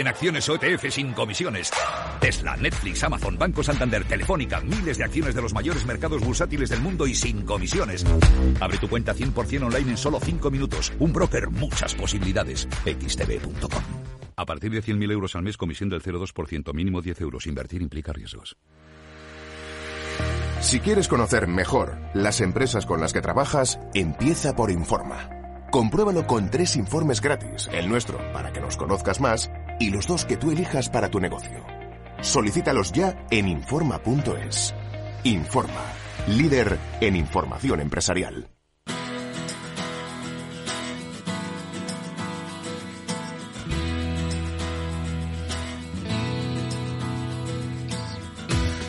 En acciones OTF sin comisiones. Tesla, Netflix, Amazon, Banco Santander, Telefónica, miles de acciones de los mayores mercados bursátiles del mundo y sin comisiones. Abre tu cuenta 100% online en solo 5 minutos. Un broker, muchas posibilidades. xtb.com. A partir de 100.000 euros al mes, comisión del 0,2%, mínimo 10 euros. Invertir implica riesgos. Si quieres conocer mejor las empresas con las que trabajas, empieza por Informa. Compruébalo con tres informes gratis, el nuestro para que nos conozcas más y los dos que tú elijas para tu negocio. Solicítalos ya en Informa.es. Informa, líder en información empresarial.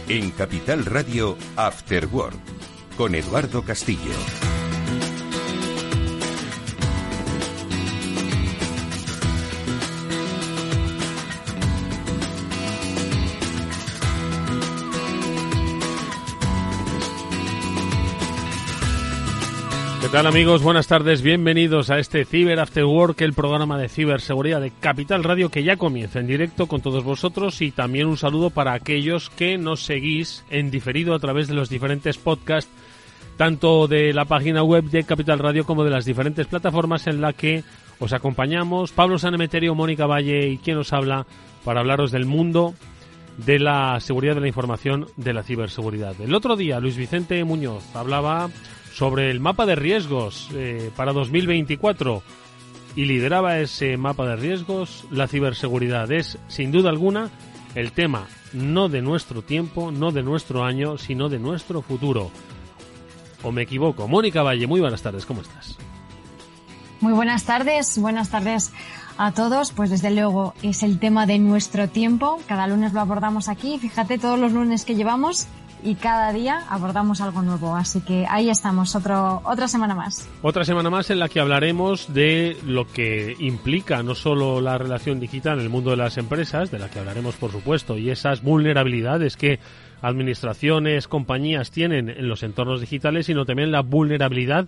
En Capital Radio, After Work, con Eduardo Castillo. Tal amigos? Buenas tardes, bienvenidos a este Cyber After Work, el programa de ciberseguridad de Capital Radio que ya comienza en directo con todos vosotros y también un saludo para aquellos que nos seguís en diferido a través de los diferentes podcasts, tanto de la página web de Capital Radio como de las diferentes plataformas en la que os acompañamos. Pablo Sanemeterio, Mónica Valle y quien os habla para hablaros del mundo de la seguridad de la información, de la ciberseguridad. El otro día Luis Vicente Muñoz hablaba sobre el mapa de riesgos eh, para 2024 y lideraba ese mapa de riesgos la ciberseguridad. Es, sin duda alguna, el tema no de nuestro tiempo, no de nuestro año, sino de nuestro futuro. ¿O me equivoco? Mónica Valle, muy buenas tardes, ¿cómo estás? Muy buenas tardes, buenas tardes a todos. Pues desde luego es el tema de nuestro tiempo. Cada lunes lo abordamos aquí. Fíjate todos los lunes que llevamos y cada día abordamos algo nuevo. Así que ahí estamos, otro, otra semana más. Otra semana más en la que hablaremos de lo que implica no solo la relación digital en el mundo de las empresas, de la que hablaremos por supuesto, y esas vulnerabilidades que administraciones, compañías tienen en los entornos digitales, sino también la vulnerabilidad,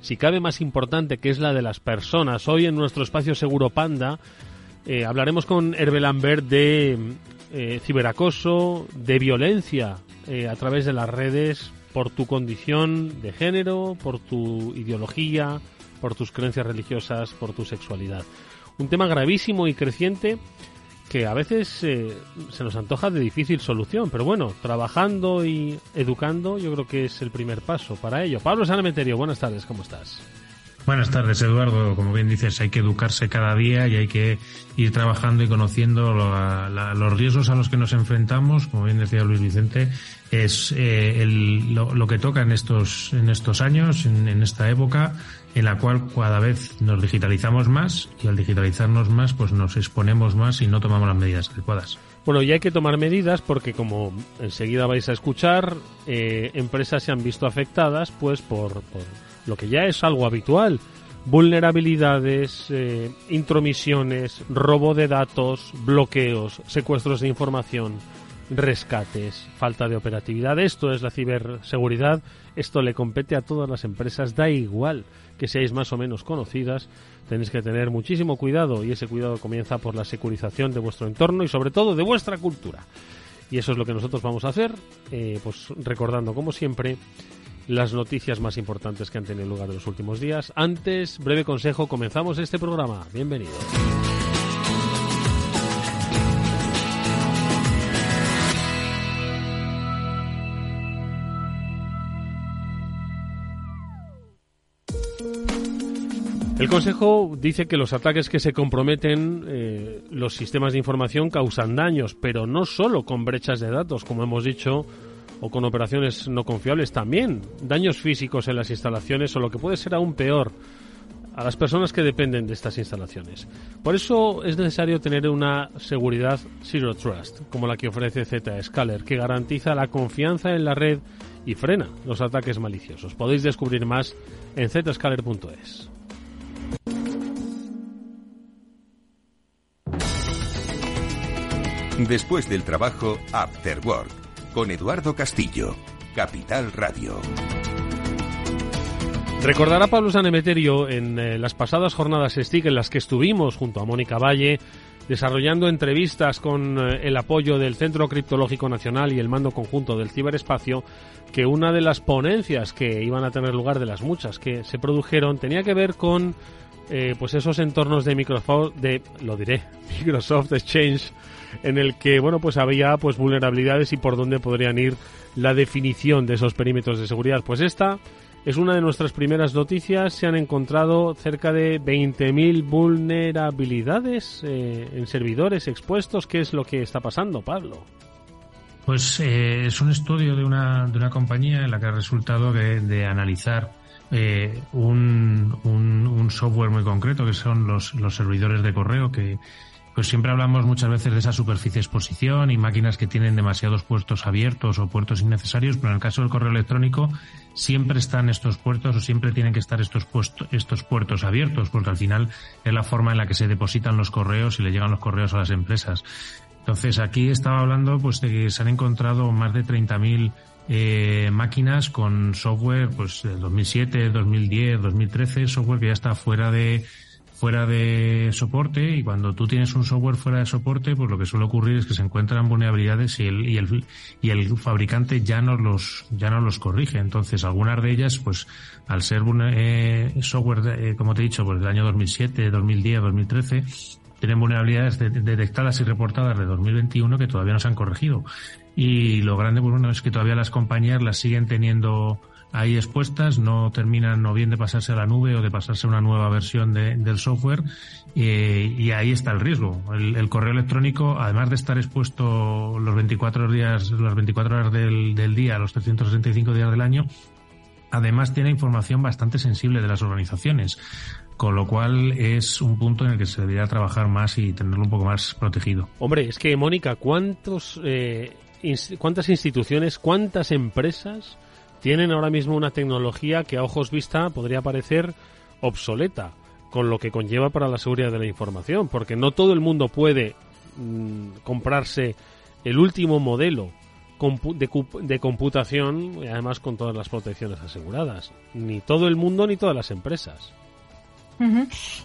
si cabe más importante, que es la de las personas. Hoy en nuestro espacio Seguro Panda eh, hablaremos con Hervé Lambert de eh, ciberacoso, de violencia eh, a través de las redes por tu condición de género, por tu ideología, por tus creencias religiosas, por tu sexualidad. Un tema gravísimo y creciente que a veces eh, se nos antoja de difícil solución, pero bueno, trabajando y educando yo creo que es el primer paso para ello. Pablo Sanemeterio, buenas tardes, ¿cómo estás? Buenas tardes, Eduardo. Como bien dices, hay que educarse cada día y hay que ir trabajando y conociendo los riesgos a los que nos enfrentamos. Como bien decía Luis Vicente, es eh, lo, que toca en estos, en estos años, en, esta época, en la cual cada vez nos digitalizamos más y al digitalizarnos más, pues nos exponemos más y no tomamos las medidas adecuadas. Bueno, y hay que tomar medidas porque, como enseguida vais a escuchar, eh, empresas se han visto afectadas, pues por lo que ya es algo habitual. Vulnerabilidades, eh, intromisiones, robo de datos, bloqueos, secuestros de información, rescates, falta de operatividad. Esto es la ciberseguridad. Esto le compete a todas las empresas. Da igual que seáis más o menos conocidas. Tenéis que tener muchísimo cuidado y ese cuidado comienza por la securización de vuestro entorno y sobre todo de vuestra cultura. Y eso es lo que nosotros vamos a hacer, eh, pues recordando como siempre las noticias más importantes que han tenido lugar en los últimos días. Antes, breve consejo, comenzamos este programa. Bienvenidos. El Consejo dice que los ataques que se comprometen eh, los sistemas de información causan daños, pero no solo con brechas de datos, como hemos dicho, o con operaciones no confiables, también daños físicos en las instalaciones o lo que puede ser aún peor a las personas que dependen de estas instalaciones. Por eso es necesario tener una seguridad Zero Trust, como la que ofrece Zscaler, que garantiza la confianza en la red y frena los ataques maliciosos. Podéis descubrir más en zscaler.es. Después del trabajo, After Work, con Eduardo Castillo, Capital Radio. Recordará Pablo Sanemeterio en eh, las pasadas jornadas STIC en las que estuvimos junto a Mónica Valle desarrollando entrevistas con eh, el apoyo del Centro Criptológico Nacional y el mando conjunto del ciberespacio, que una de las ponencias que iban a tener lugar de las muchas que se produjeron tenía que ver con eh, pues esos entornos de Microsoft, de lo diré, Microsoft Exchange, en el que bueno pues había pues vulnerabilidades y por dónde podrían ir la definición de esos perímetros de seguridad. Pues esta es una de nuestras primeras noticias. Se han encontrado cerca de 20.000 vulnerabilidades eh, en servidores expuestos. ¿Qué es lo que está pasando, Pablo? Pues eh, es un estudio de una, de una compañía en la que ha resultado de, analizar eh, un, un, software muy concreto, que son los, los servidores de correo, que pues siempre hablamos muchas veces de esa superficie exposición y máquinas que tienen demasiados puertos abiertos o puertos innecesarios, pero en el caso del correo electrónico siempre están estos puertos o siempre tienen que estar estos, puestos, estos puertos abiertos, porque al final es la forma en la que se depositan los correos y le llegan los correos a las empresas. Entonces aquí estaba hablando pues de que se han encontrado más de 30.000 eh, máquinas con software pues del 2007, 2010, 2013, software que ya está fuera de fuera de soporte y cuando tú tienes un software fuera de soporte, pues lo que suele ocurrir es que se encuentran vulnerabilidades y el, y el, y el fabricante ya no los, ya no los corrige. Entonces, algunas de ellas, pues al ser eh, software, eh, como te he dicho, pues del año 2007, 2010, 2013, tienen vulnerabilidades detectadas y reportadas de 2021 que todavía no se han corregido. Y lo grande, pues bueno, es que todavía las compañías las siguen teniendo ahí expuestas, no terminan o bien de pasarse a la nube o de pasarse a una nueva versión de, del software eh, y ahí está el riesgo. El, correo electrónico, además de estar expuesto los 24 días, las 24 horas del, día, los 365 días del año, además tiene información bastante sensible de las organizaciones con lo cual es un punto en el que se debería trabajar más y tenerlo un poco más protegido. Hombre, es que Mónica, ¿cuántos, eh, ¿cuántas instituciones, cuántas empresas tienen ahora mismo una tecnología que a ojos vista podría parecer obsoleta, con lo que conlleva para la seguridad de la información, porque no todo el mundo puede mm, comprarse el último modelo de, computación y además con todas las protecciones aseguradas. Ni todo el mundo ni todas las empresas.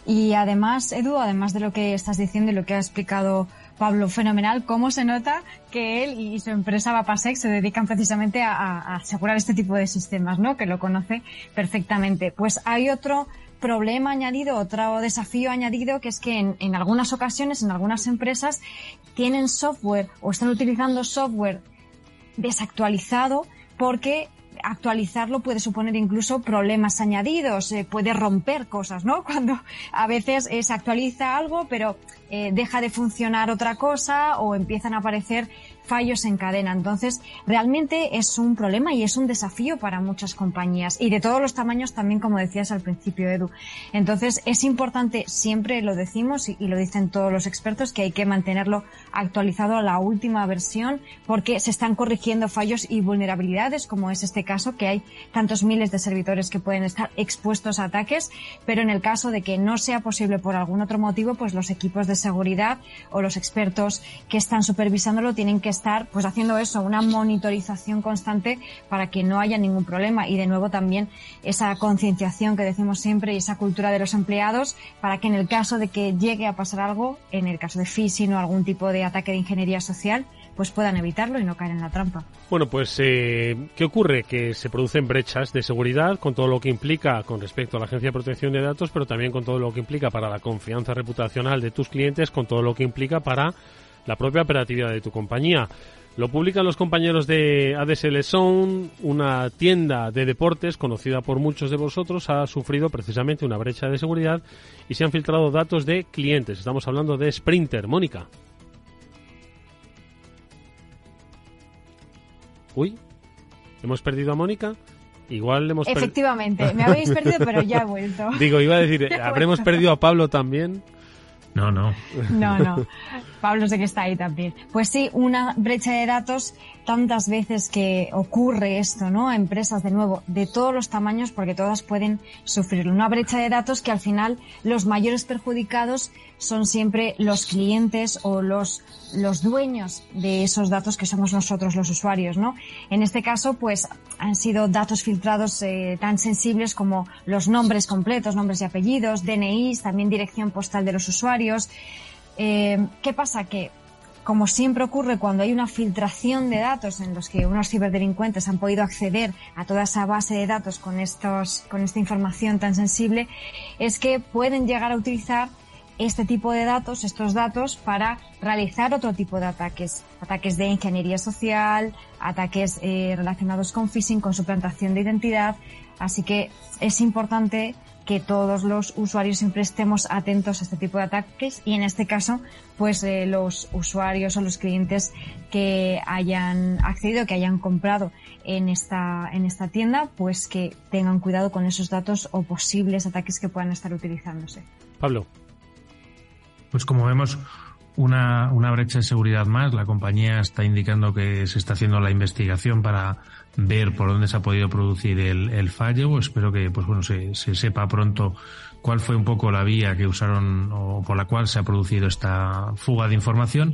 Y además, Edu, además de lo que estás diciendo y lo que ha explicado Pablo, fenomenal. ¿Cómo se nota que él y su empresa Vapasex se dedican precisamente a, asegurar este tipo de sistemas, ¿no? Que lo conoce perfectamente. Pues hay otro problema añadido, otro desafío añadido, que es que en, en, algunas ocasiones, en algunas empresas, tienen software o están utilizando software desactualizado porque actualizarlo puede suponer incluso problemas añadidos, eh, puede romper cosas, ¿no? Cuando a veces se actualiza algo, pero eh, deja de funcionar otra cosa o empiezan a aparecer fallos en cadena. Entonces, realmente es un problema y es un desafío para muchas compañías y de todos los tamaños también, como decías al principio, Edu. Entonces, es importante, siempre lo decimos y, lo dicen todos los expertos, que hay que mantenerlo actualizado a la última versión porque se están corrigiendo fallos y vulnerabilidades, como es este caso, que hay tantos miles de servidores que pueden estar expuestos a ataques, pero en el caso de que no sea posible por algún otro motivo, pues los equipos de seguridad o los expertos que están supervisándolo tienen que estar pues haciendo eso, una monitorización constante para que no haya ningún problema y de nuevo también esa concienciación que decimos siempre y esa cultura de los empleados para que en el caso de que llegue a pasar algo, en el caso de phishing o algún tipo de ataque de ingeniería social, pues puedan evitarlo y no caer en la trampa. Bueno, pues eh, ¿qué ocurre? Que se producen brechas de seguridad con todo lo que implica con respecto a la Agencia de Protección de Datos, pero también con todo lo que implica para la confianza reputacional de tus clientes, con todo lo que implica para la propia operatividad de tu compañía. Lo publican los compañeros de ADSL Zone, una tienda de deportes conocida por muchos de vosotros, ha sufrido precisamente una brecha de seguridad y se han filtrado datos de clientes. Estamos hablando de Sprinter. Mónica. Uy, hemos perdido a Mónica. Igual hemos perdido. Efectivamente, me habéis perdido, pero ya he vuelto. Digo, iba a decir, ¿habremos perdido a Pablo también? No, no. No, no. Pablo sé que está ahí también. Pues sí, una brecha de datos tantas veces que ocurre esto, ¿no? A empresas de nuevo, de todos los tamaños, porque todas pueden sufrirlo. Una brecha de datos que al final los mayores perjudicados son siempre los clientes o los, los dueños de esos datos que somos nosotros los usuarios, ¿no? En este caso, pues han sido datos filtrados eh, tan sensibles como los nombres completos, nombres y apellidos, DNIs, también dirección postal de los usuarios. Eh, ¿Qué pasa? Que como siempre ocurre cuando hay una filtración de datos en los que unos ciberdelincuentes han podido acceder a toda esa base de datos con estos, con esta información tan sensible, es que pueden llegar a utilizar este tipo de datos, estos datos, para realizar otro tipo de ataques. Ataques de ingeniería social, ataques eh, relacionados con phishing, con suplantación de identidad. Así que es importante que todos los usuarios siempre estemos atentos a este tipo de ataques y en este caso, pues eh, los usuarios o los clientes que hayan accedido, que hayan comprado en esta, en esta tienda, pues que tengan cuidado con esos datos o posibles ataques que puedan estar utilizándose. Pablo. Pues como vemos, una, una brecha de seguridad más. La compañía está indicando que se está haciendo la investigación para ver por dónde se ha podido producir el, el fallo. Espero que pues bueno se, se sepa pronto cuál fue un poco la vía que usaron o por la cual se ha producido esta fuga de información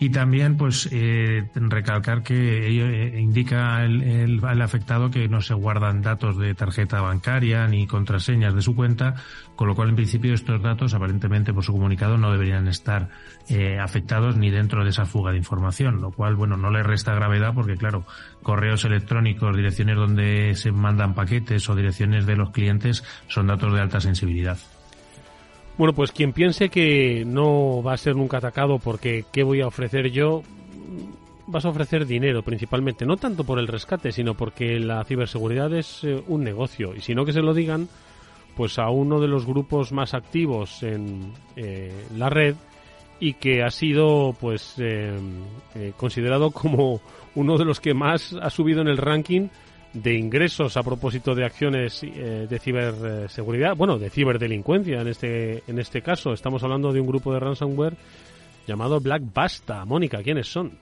y también pues eh, recalcar que ello eh, indica el, el, el, afectado que no se guardan datos de tarjeta bancaria ni contraseñas de su cuenta con lo cual en principio estos datos aparentemente por su comunicado no deberían estar eh, afectados ni dentro de esa fuga de información lo cual bueno no le resta gravedad porque claro correos electrónicos direcciones donde se mandan paquetes o direcciones de los clientes son datos de alta sensibilidad bueno, pues quien piense que no va a ser nunca atacado porque ¿qué voy a ofrecer yo? Vas a ofrecer dinero principalmente, no tanto por el rescate, sino porque la ciberseguridad es eh, un negocio. Y si no que se lo digan, pues a uno de los grupos más activos en eh, la red y que ha sido pues eh, eh, considerado como uno de los que más ha subido en el ranking de ingresos a propósito de acciones eh, de ciberseguridad, bueno, de ciberdelincuencia en este, en este caso. Estamos hablando de un grupo de ransomware llamado Black Basta. Mónica, ¿quiénes son?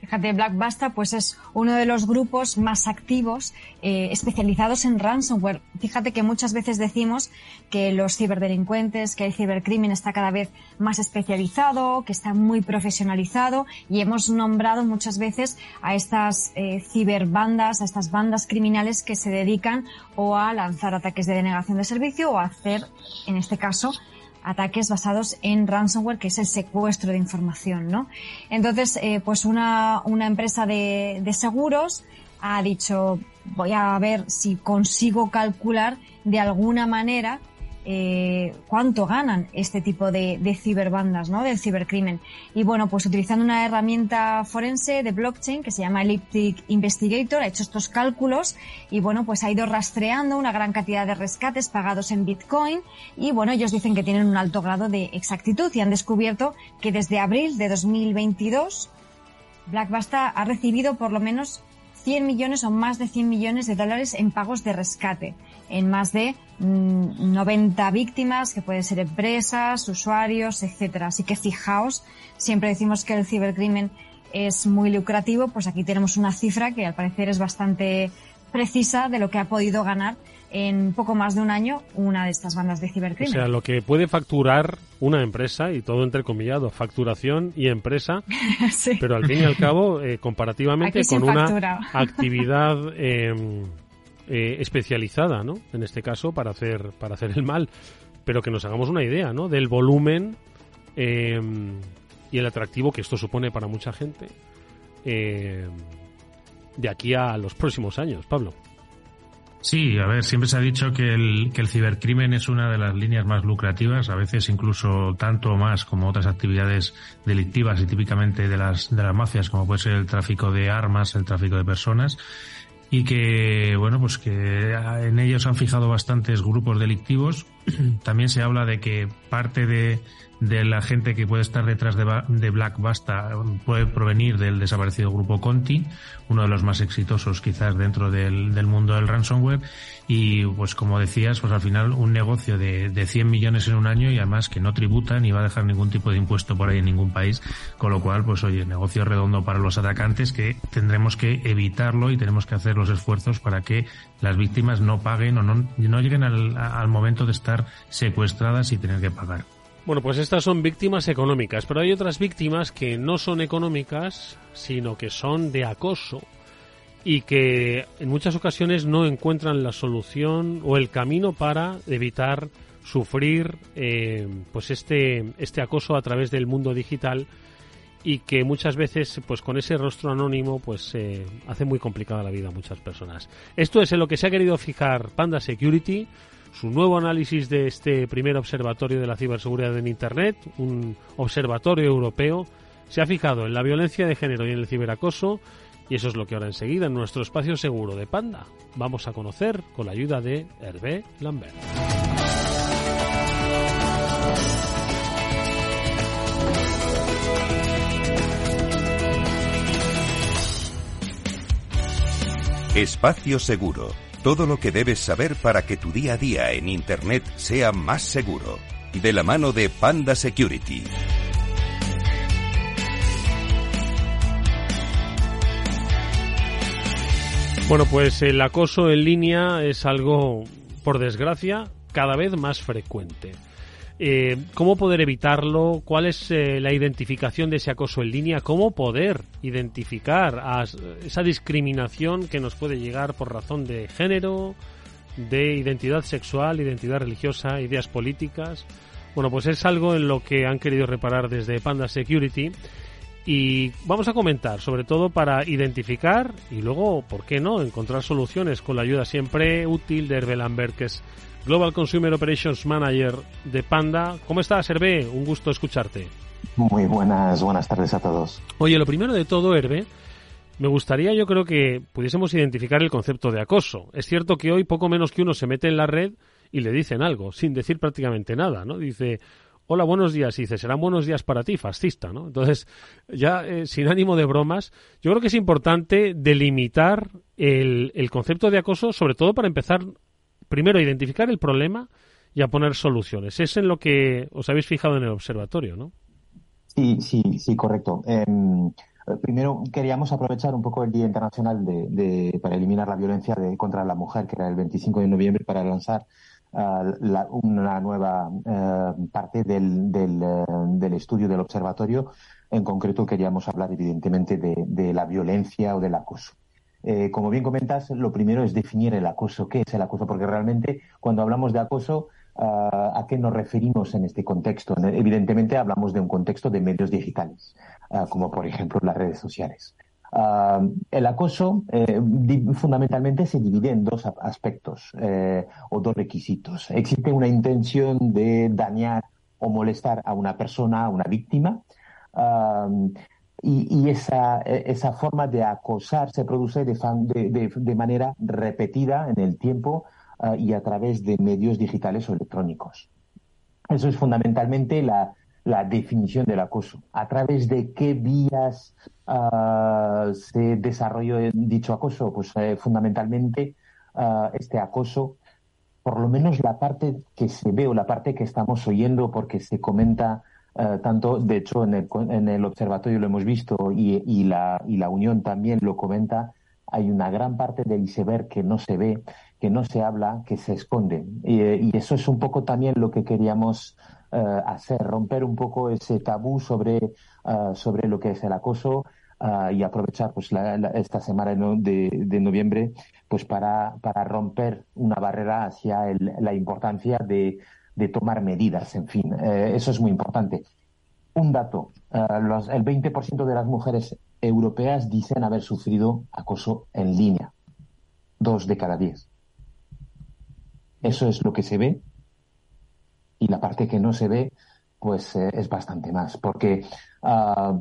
Fíjate, Black Basta pues es uno de los grupos más activos eh, especializados en ransomware. Fíjate que muchas veces decimos que los ciberdelincuentes, que el cibercrimen está cada vez más especializado, que está muy profesionalizado y hemos nombrado muchas veces a estas eh, ciberbandas, a estas bandas criminales que se dedican o a lanzar ataques de denegación de servicio o a hacer, en este caso, ataques basados en ransomware, que es el secuestro de información, ¿no? Entonces, eh, pues una, una empresa de, de seguros ha dicho, voy a ver si consigo calcular de alguna manera eh, cuánto ganan este tipo de, ciberbandas, ¿no? Del cibercrimen. Y bueno, pues utilizando una herramienta forense de blockchain que se llama Elliptic Investigator, ha hecho estos cálculos y bueno, pues ha ido rastreando una gran cantidad de rescates pagados en Bitcoin y bueno, ellos dicen que tienen un alto grado de exactitud y han descubierto que desde abril de 2022 Blackbasta ha recibido por lo menos 100 millones o más de 100 millones de dólares en pagos de rescate en más de 90 mm, víctimas, que pueden ser empresas, usuarios, etcétera. Así que fijaos, siempre decimos que el cibercrimen es muy lucrativo, pues aquí tenemos una cifra que al parecer es bastante precisa de lo que ha podido ganar en poco más de un año una de estas bandas de cibercrimen. O sea, lo que puede facturar una empresa, y todo entrecomillado, facturación y empresa, sí. pero al fin y al cabo, eh, comparativamente con una actividad eh, eh, especializada, ¿no? En este caso, para hacer, para hacer el mal. Pero que nos hagamos una idea, ¿no? Del volumen eh, y el atractivo que esto supone para mucha gente eh, de aquí a los próximos años, Pablo. Sí, a ver, siempre se ha dicho que el, que el cibercrimen es una de las líneas más lucrativas, a veces incluso tanto más como otras actividades delictivas y típicamente de las, de las mafias, como puede ser el tráfico de armas, el tráfico de personas y que, bueno, pues que en ellos han fijado bastantes grupos delictivos. También se habla de que parte de, de la gente que puede estar detrás de, Black Basta puede provenir del desaparecido grupo Conti, uno de los más exitosos quizás dentro del, del, mundo del ransomware. Y pues como decías, pues al final un negocio de, de 100 millones en un año y además que no tributa ni va a dejar ningún tipo de impuesto por ahí en ningún país. Con lo cual, pues oye, negocio redondo para los atacantes que tendremos que evitarlo y tenemos que hacer los esfuerzos para que las víctimas no paguen o no, no lleguen al, al momento de estar secuestradas y tener que pagar. Bueno, pues estas son víctimas económicas, pero hay otras víctimas que no son económicas, sino que son de acoso y que en muchas ocasiones no encuentran la solución o el camino para evitar sufrir eh, pues este este acoso a través del mundo digital y que muchas veces pues con ese rostro anónimo pues eh, hace muy complicada la vida a muchas personas. Esto es en lo que se ha querido fijar Panda Security su nuevo análisis de este primer observatorio de la ciberseguridad en Internet, un observatorio europeo, se ha fijado en la violencia de género y en el ciberacoso, y eso es lo que ahora enseguida en nuestro espacio seguro de Panda vamos a conocer con la ayuda de Hervé Lambert. Espacio Seguro todo lo que debes saber para que tu día a día en Internet sea más seguro. De la mano de Panda Security. Bueno, pues el acoso en línea es algo, por desgracia, cada vez más frecuente. Eh, ¿Cómo poder evitarlo? ¿Cuál es eh, la identificación de ese acoso en línea? ¿Cómo poder identificar a esa discriminación que nos puede llegar por razón de género, de identidad sexual, identidad religiosa, ideas políticas? Bueno, pues es algo en lo que han querido reparar desde Panda Security y vamos a comentar, sobre todo para identificar y luego, ¿por qué no?, encontrar soluciones con la ayuda siempre útil de Hervé Lambert, que es Global Consumer Operations Manager de Panda. ¿Cómo estás, Hervé? Un gusto escucharte. Muy buenas, buenas tardes a todos. Oye, lo primero de todo, Hervé, me gustaría yo creo que pudiésemos identificar el concepto de acoso. Es cierto que hoy poco menos que uno se mete en la red y le dicen algo, sin decir prácticamente nada, ¿no? Dice, hola, buenos días, y dice, serán buenos días para ti, fascista, ¿no? Entonces, ya eh, sin ánimo de bromas, yo creo que es importante delimitar el, el concepto de acoso, sobre todo para empezar primero identificar el problema y a poner soluciones. Es en lo que os habéis fijado en el observatorio, ¿no? Sí, sí, sí, correcto. Em, primero queríamos aprovechar un poco el Día Internacional de, para eliminar la violencia de, contra la mujer, que era el 25 de noviembre, para lanzar ah, una nueva eh, parte del, eh, del, estudio del observatorio. En concreto queríamos hablar evidentemente de, de la violencia o del acoso. Eh, como bien comentas, lo primero es definir el acoso. ¿Qué es el acoso? Porque realmente cuando hablamos de acoso, ah, ¿a qué nos referimos en este contexto? Evidentemente hablamos de un contexto de medios digitales, ah, como por ejemplo las redes sociales. Ah, el acoso eh, fundamentalmente se divide en dos aspectos eh, o dos requisitos. Existe una intención de dañar o molestar a una persona, a una víctima. Y, esa, e, esa, forma de acosar se produce de, de, manera repetida en el tiempo ah, y a través de medios digitales o electrónicos. Eso es fundamentalmente la, la definición del acoso. ¿A través de qué vías uh, se desarrolló dicho acoso? Pues eh, fundamentalmente uh, este acoso, por lo menos la parte que se ve o la parte que estamos oyendo porque se comenta eh, tanto, de hecho, en el, en el, observatorio lo hemos visto y, y, la, y la Unión también lo comenta, hay una gran parte del iceberg que no se ve, que no se habla, que se esconde. Y, y eso es un poco también lo que queríamos uh, hacer, romper un poco ese tabú sobre, uh, sobre lo que es el acoso. Uh, y aprovechar pues la, la, esta semana de, de, noviembre pues para, para romper una barrera hacia el, la importancia de, de tomar medidas, en fin, eh, eso es muy importante. Un dato, eh, los, el 20% de las mujeres europeas dicen haber sufrido acoso en línea, dos de cada diez. Eso es lo que se ve y la parte que no se ve, pues eh, es bastante más, porque uh,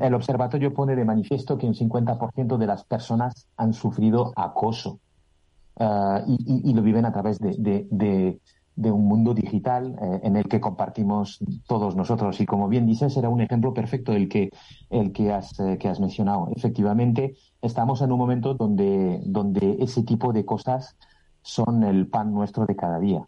el observatorio pone de manifiesto que un 50% de las personas han sufrido acoso uh, y, lo viven a través de, de un mundo digital eh, en el que compartimos todos nosotros. Y como bien dices, era un ejemplo perfecto el que, el que, has, eh, que has mencionado. Efectivamente, estamos en un momento donde, donde ese tipo de cosas son el pan nuestro de cada día.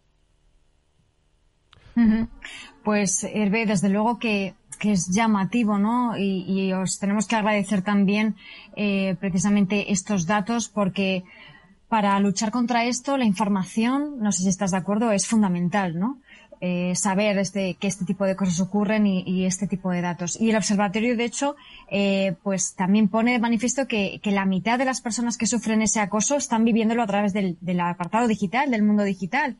Pues, Hervé, desde luego que, que es llamativo, ¿no? Y, y, os tenemos que agradecer también eh, precisamente estos datos porque para luchar contra esto, la información, no sé si estás de acuerdo, es fundamental, ¿no? Eh, saber este, que este tipo de cosas ocurren y, este tipo de datos. Y el observatorio, de hecho, eh, pues también pone de manifiesto que, la mitad de las personas que sufren ese acoso están viviéndolo a través del, apartado digital, del mundo digital.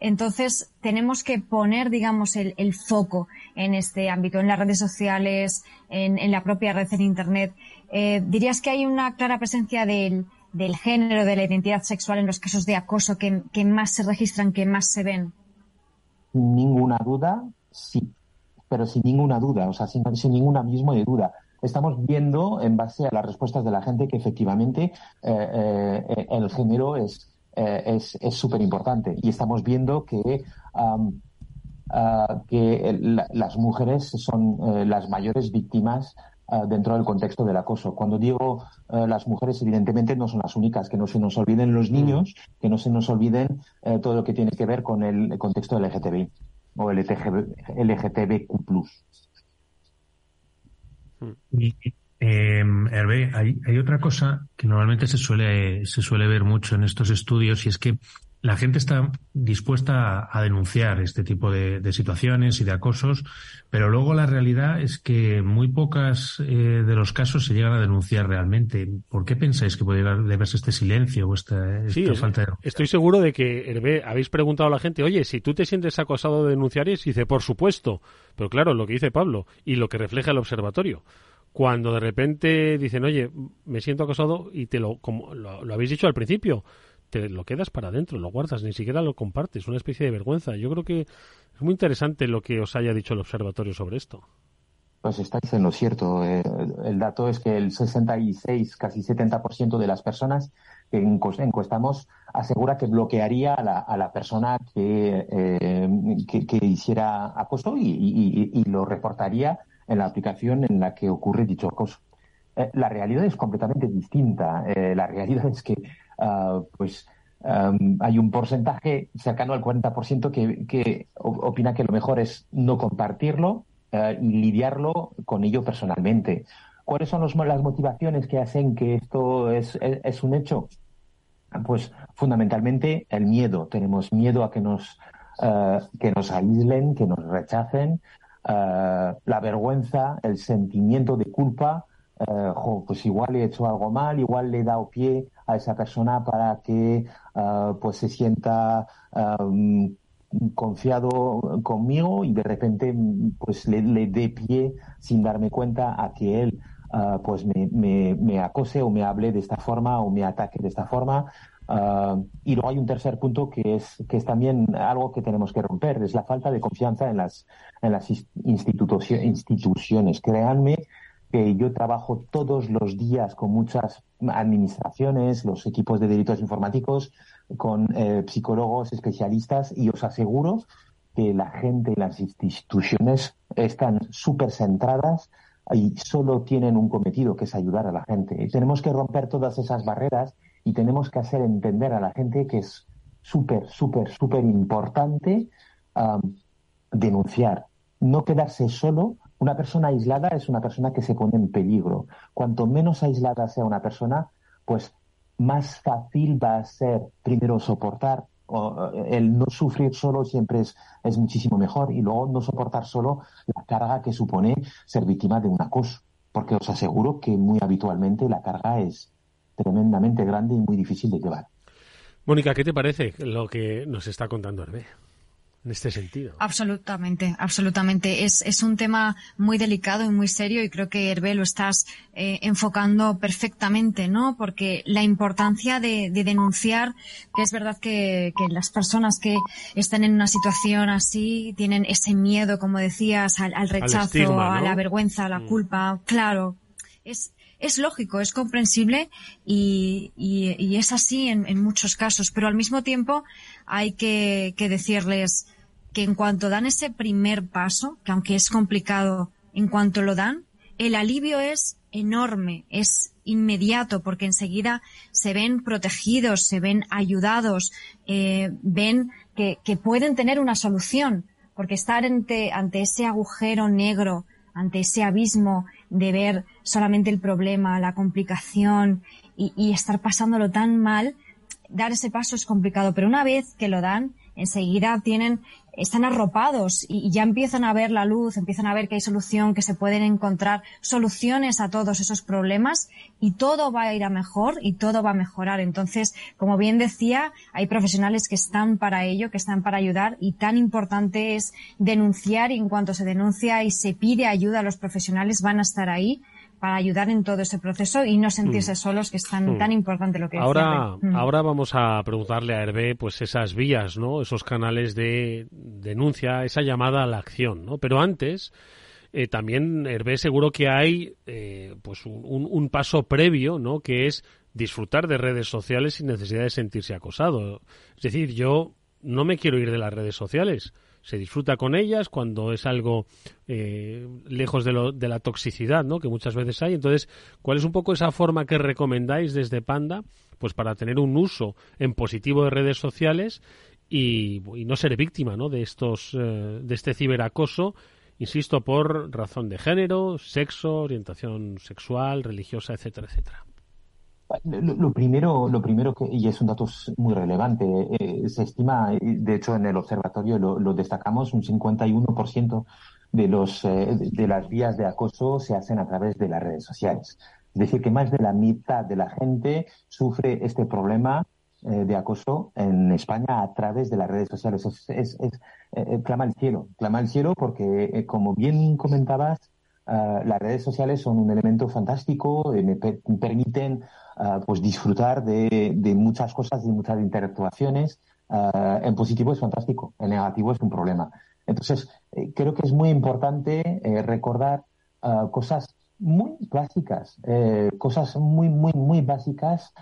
Entonces, tenemos que poner, digamos, el, foco en este ámbito, en las redes sociales, en, en la propia red en Internet. Eh, ¿Dirías que hay una clara presencia del, del género, de la identidad sexual en los casos de acoso que, más se registran, que más se ven? Sin ninguna duda, sí, pero sin ninguna duda, o sea, sin, sin ningún abismo de duda. Estamos viendo, en base a las respuestas de la gente, que efectivamente eh, eh, el género es es súper importante y estamos viendo que uh, que la, las mujeres son uh, las mayores víctimas dentro del contexto del acoso. Cuando digo las mujeres, evidentemente no son las únicas, que no se nos olviden los niños, que no se nos olviden todo lo que tiene que ver con el contexto LGTBI o LGTB, LGTBQ+. Y, eh, Hervé, hay, hay, otra cosa que normalmente se suele, se suele ver mucho en estos estudios y es que la gente está dispuesta a, a denunciar este tipo de, de, situaciones y de acosos, pero luego la realidad es que muy pocas eh, de los casos se llegan a denunciar realmente. ¿Por qué pensáis que podría deberse este silencio o esta, esta sí, falta de Estoy seguro de que, Hervé, habéis preguntado a la gente, oye, si tú te sientes acosado, ¿denunciarías? Y dice, por supuesto. Pero claro, lo que dice Pablo y lo que refleja el observatorio cuando de repente dicen, oye, me siento acosado y te lo, como lo, lo, habéis dicho al principio, te lo quedas para adentro, lo guardas, ni siquiera lo compartes, una especie de vergüenza. Yo creo que es muy interesante lo que os haya dicho el observatorio sobre esto. Pues estáis en lo cierto. Eh, el dato es que el 66, casi 70% de las personas que encuestamos asegura que bloquearía a la, a la persona que, eh, que, hiciera acoso y, y, y, lo reportaría en la aplicación en la que ocurre dicho acoso. Eh, la realidad es completamente distinta. Eh, la realidad es que uh, pues hay un porcentaje cercano al 40% que, que opina que lo mejor es no compartirlo uh, y lidiarlo con ello personalmente. ¿Cuáles son las motivaciones que hacen que esto es, un hecho? Pues fundamentalmente el miedo. Tenemos miedo a que nos, uh, que nos aíslen, que nos rechacen, la vergüenza, el sentimiento de culpa, pues igual he hecho algo mal, igual le he dado pie a esa persona para que uh, pues se sienta um, confiado conmigo y de repente pues le, le dé pie sin darme cuenta a que él pues me, me, acose o me hable de esta forma o me ataque de esta forma. Uh, y luego hay un tercer punto que es, que es también algo que tenemos que romper, es la falta de confianza en las, en las instituciones. Créanme que yo trabajo todos los días con muchas administraciones, los equipos de delitos informáticos, con eh, psicólogos especialistas y os aseguro que la gente y las instituciones están súper centradas y solo tienen un cometido que es ayudar a la gente. Tenemos que romper todas esas barreras y tenemos que hacer entender a la gente que es súper, súper, súper importante denunciar, no quedarse solo. Una persona aislada es una persona que se pone en peligro. Cuanto menos aislada sea una persona, pues más fácil va a ser primero soportar o, el no sufrir solo siempre es, es muchísimo mejor y luego no soportar solo la carga que supone ser víctima de un acoso. Porque os aseguro que muy habitualmente la carga es, tremendamente grande y muy difícil de llevar. Mónica, ¿qué te parece lo que nos está contando Hervé? En este sentido. Absolutamente, absolutamente. Es, es un tema muy delicado y muy serio y creo que Hervé lo estás eh, enfocando perfectamente, ¿no? Porque la importancia de, de denunciar, que es verdad que, que, las personas que están en una situación así tienen ese miedo, como decías, al, al rechazo, al estigma, ¿no? a la vergüenza, a la mm. culpa. Claro, es, es lógico, es comprensible y, y, y es así en, en, muchos casos, pero al mismo tiempo hay que, decirles que en cuanto dan ese primer paso, que aunque es complicado, en cuanto lo dan, el alivio es enorme, es inmediato, porque enseguida se ven protegidos, se ven ayudados, eh, ven que, pueden tener una solución, porque estar ante, ante ese agujero negro, ante ese abismo de ver solamente el problema, la complicación y, y estar pasándolo tan mal, dar ese paso es complicado, pero una vez que lo dan, enseguida tienen están arropados y, ya empiezan a ver la luz, empiezan a ver que hay solución, que se pueden encontrar soluciones a todos esos problemas y todo va a ir a mejor y todo va a mejorar. Entonces, como bien decía, hay profesionales que están para ello, que están para ayudar y tan importante es denunciar y en cuanto se denuncia y se pide ayuda a los profesionales van a estar ahí para ayudar en todo ese proceso y no sentirse mm. solos, que es tan, mm. tan importante lo que ahora mm. ahora vamos a preguntarle a Hervé pues esas vías, ¿no? Esos canales de denuncia, esa llamada a la acción, ¿no? Pero antes eh, también Hervé seguro que hay eh, pues un, un, paso previo, ¿no? Que es disfrutar de redes sociales sin necesidad de sentirse acosado. Es decir, yo no me quiero ir de las redes sociales se disfruta con ellas cuando es algo eh, lejos de, lo, de la toxicidad, ¿no? Que muchas veces hay. Entonces, ¿cuál es un poco esa forma que recomendáis desde Panda, pues para tener un uso en positivo de redes sociales y, no ser víctima, ¿no? De estos, eh, de este ciberacoso, insisto, por razón de género, sexo, orientación sexual, religiosa, etcétera, etcétera. Lo, primero, lo primero que, y es un dato muy relevante, eh, se estima, de hecho en el observatorio lo, lo destacamos, un 51% de, los, eh, de las vías de acoso se hacen a través de las redes sociales. Es decir, que más de la mitad de la gente sufre este problema eh, de acoso en España a través de las redes sociales. Es, es, es eh, clama el cielo, clama el cielo porque, como bien comentabas, Uh, las redes sociales son un elemento fantástico, eh, me, per permiten uh, pues disfrutar de, muchas cosas, de muchas interactuaciones. Uh, en positivo es fantástico, en negativo es un problema. Entonces, eh, creo que es muy importante eh, recordar cosas muy básicas, cosas muy, muy, muy básicas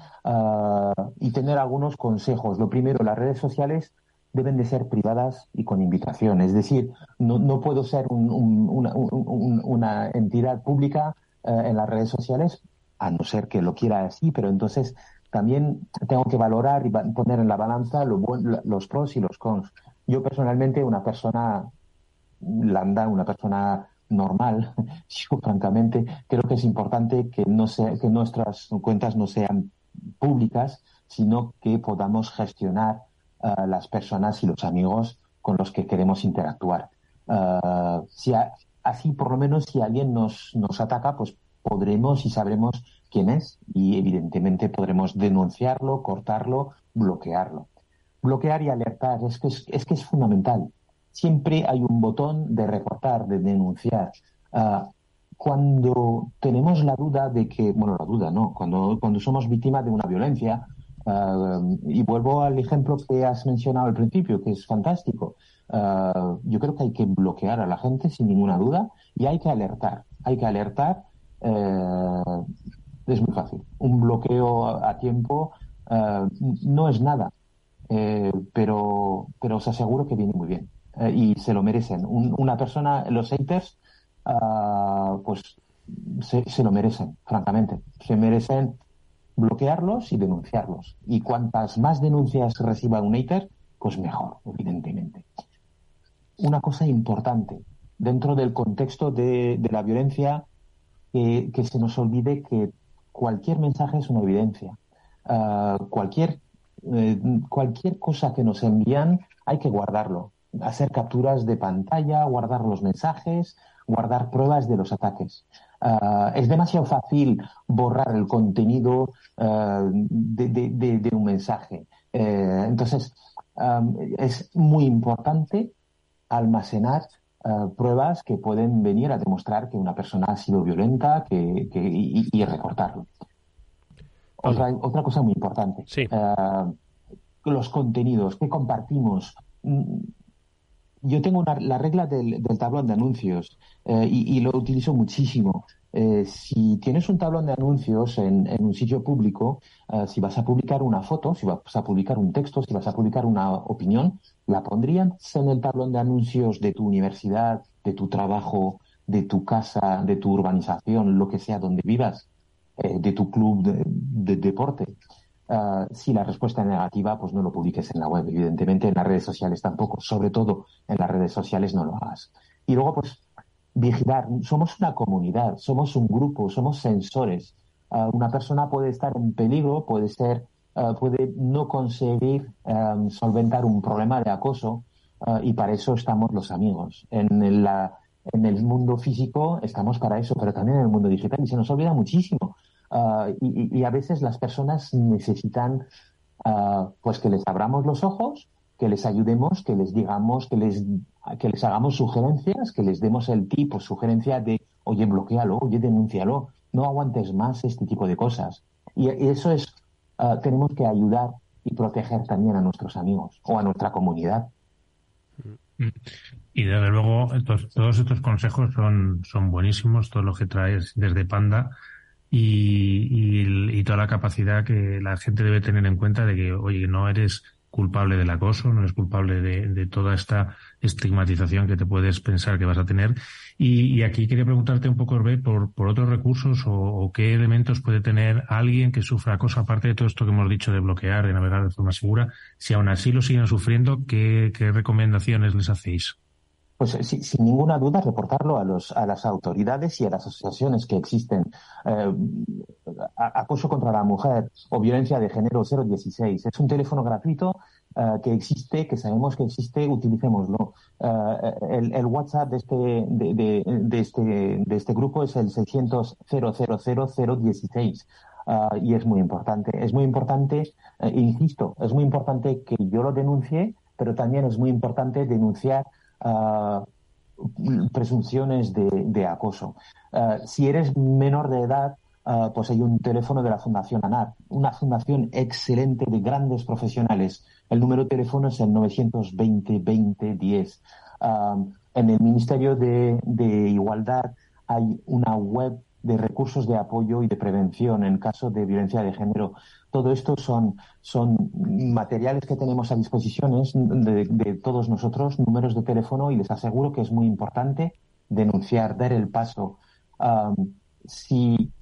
y tener algunos consejos. Lo primero, las redes sociales deben de ser privadas y con invitación. Es decir, no, no puedo ser un, un, una, un, una, entidad pública eh, en las redes sociales, a no ser que lo quiera así, pero entonces también tengo que valorar y poner en la balanza lo buen, los pros y los cons. Yo personalmente, una persona landa, una persona normal, francamente creo que es importante que, no sea, que nuestras cuentas no sean públicas, sino que podamos gestionar uh, las personas y los amigos con los que queremos interactuar. Uh, si así, por lo menos, si alguien nos, nos ataca, pues podremos y sabremos quién es y evidentemente podremos denunciarlo, cortarlo, bloquearlo. Bloquear y alertar es que es, es, que es fundamental. Siempre hay un botón de reportar, de denunciar. Uh, cuando tenemos la duda de que, bueno, la duda, ¿no? Cuando, cuando somos víctimas de una violencia, Uh, y vuelvo al ejemplo que has mencionado al principio, que es fantástico. Uh, yo creo que hay que bloquear a la gente sin ninguna duda y hay que alertar. Hay que alertar. Uh, es muy fácil. Un bloqueo a tiempo no es nada, pero, pero os aseguro que viene muy bien y se lo merecen. Un, una persona, los haters, pues se, lo merecen, francamente. Se merecen bloquearlos y denunciarlos. Y cuantas más denuncias reciba un hater, pues mejor, evidentemente. Una cosa importante, dentro del contexto de la violencia, eh, que se nos olvide que cualquier mensaje es una evidencia. Uh, cualquier, eh, cualquier cosa que nos envían hay que guardarlo. Hacer capturas de pantalla, guardar los mensajes, guardar pruebas de los ataques. Uh, es demasiado fácil borrar el contenido uh, de, un mensaje. Uh, entonces, es muy importante almacenar eh, pruebas que pueden venir a demostrar que una persona ha sido violenta que, y, reportarlo. Otra, otra cosa muy importante. Eh, los contenidos que compartimos. Mm, yo tengo la regla del, tablón de anuncios eh, y, lo utilizo muchísimo. Si tienes un tablón de anuncios en, un sitio público, si vas a publicar una foto, si vas a publicar un texto, si vas a publicar una opinión, ¿La pondrían en el tablón de anuncios de tu universidad, de tu trabajo, de tu casa, de tu urbanización, lo que sea donde vivas, eh, de tu club de, deporte? Si la respuesta es negativa, pues no lo publiques en la web, evidentemente, en las redes sociales tampoco, sobre todo en las redes sociales no lo hagas. Y luego, pues, vigilar, somos una comunidad, somos un grupo, somos sensores. Ah, una persona puede estar en peligro, puede ser eh, puede no conseguir em, solventar un problema de acoso y para eso estamos los amigos. En el, en el mundo físico estamos para eso, pero también en el mundo digital y se nos olvida muchísimo. Eh, y, a veces las personas necesitan pues que les abramos los ojos, que les ayudemos, que les digamos, que les, que les hagamos sugerencias, que les demos el tipo, sugerencia de, oye, bloquealo, oye, denúncialo, no aguantes más este tipo de cosas. Y eso es Ah, tenemos que ayudar y proteger también a nuestros amigos o a nuestra comunidad. Y desde luego, todos estos consejos son, son buenísimos, todo lo que traes desde Panda y, y, toda la capacidad que la gente debe tener en cuenta de que, oye, no eres culpable del acoso, no eres culpable de, de toda esta estigmatización que te puedes pensar que vas a tener y, aquí quería preguntarte un poco, Orbe, por, por otros recursos o, qué elementos puede tener alguien que sufra acoso, aparte de todo esto que hemos dicho de bloquear, de navegar de forma segura. Si aún así lo siguen sufriendo, ¿qué, recomendaciones les hacéis? Pues eh, sin ninguna duda reportarlo a, los, a las autoridades y a las asociaciones que existen. Eh, acoso contra la mujer o violencia de género 016. Es un teléfono gratuito eh, que existe, que sabemos que existe, utilicémoslo. El, WhatsApp de este, de, este, de este grupo es el 600 000 Uh, y es muy importante. Es muy importante, insisto, es muy importante que yo lo denuncie, pero también es muy importante denunciar presunciones de, acoso. si eres menor de edad, pues hay un teléfono de la Fundación ANAR, una fundación excelente de grandes profesionales el número de teléfono es el 920-2010. en el Ministerio de, Igualdad hay una web de recursos de apoyo y de prevención en caso de violencia de género. Todo esto son, son materiales que tenemos a disposición de, todos nosotros, números de teléfono, y les aseguro que es muy importante denunciar, dar el paso. si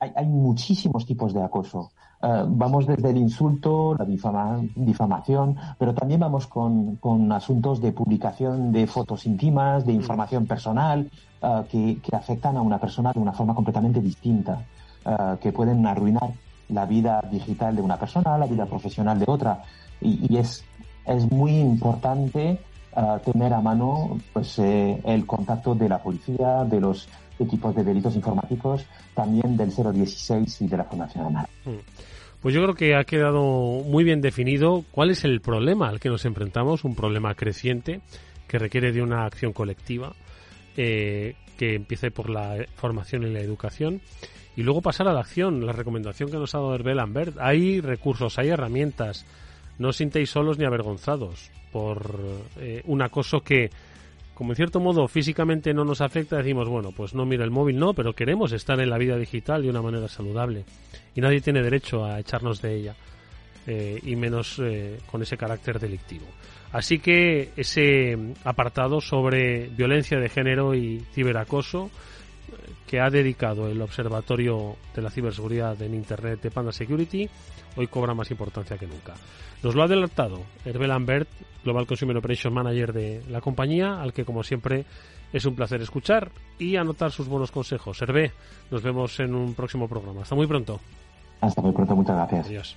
hay, hay, muchísimos tipos de acoso. Eh, vamos desde el insulto, la difamación, pero también vamos con, asuntos de publicación de fotos íntimas, de información personal, eh, que, afectan a una persona de una forma completamente distinta, eh, que pueden arruinar la vida digital de una persona, la vida profesional de otra. Y, es, es muy importante tener a mano pues, el contacto de la policía, de los equipos de delitos informáticos, también del 016 y de la Fundación ANAR. Mm. Pues yo creo que ha quedado muy bien definido cuál es el problema al que nos enfrentamos, un problema creciente que requiere de una acción colectiva, eh, que empiece por la formación y la educación y luego pasar a la acción, la recomendación que nos ha dado Herbel Lambert. Hay recursos, hay herramientas, no os sintéis solos ni avergonzados por eh, un acoso que como en cierto modo físicamente no nos afecta, decimos, bueno, pues no mira el móvil, no, pero queremos estar en la vida digital de una manera saludable. Y nadie tiene derecho a echarnos de ella, eh, y menos eh, con ese carácter delictivo. Así que ese apartado sobre violencia de género y ciberacoso que ha dedicado el Observatorio de la Ciberseguridad en Internet de Panda Security, hoy cobra más importancia que nunca. Nos lo ha adelantado Hervé Lambert, Global Consumer Operation Manager de la compañía, al que como siempre es un placer escuchar y anotar sus buenos consejos. Hervé, nos vemos en un próximo programa. Hasta muy pronto. Hasta muy pronto, muchas gracias. Adiós.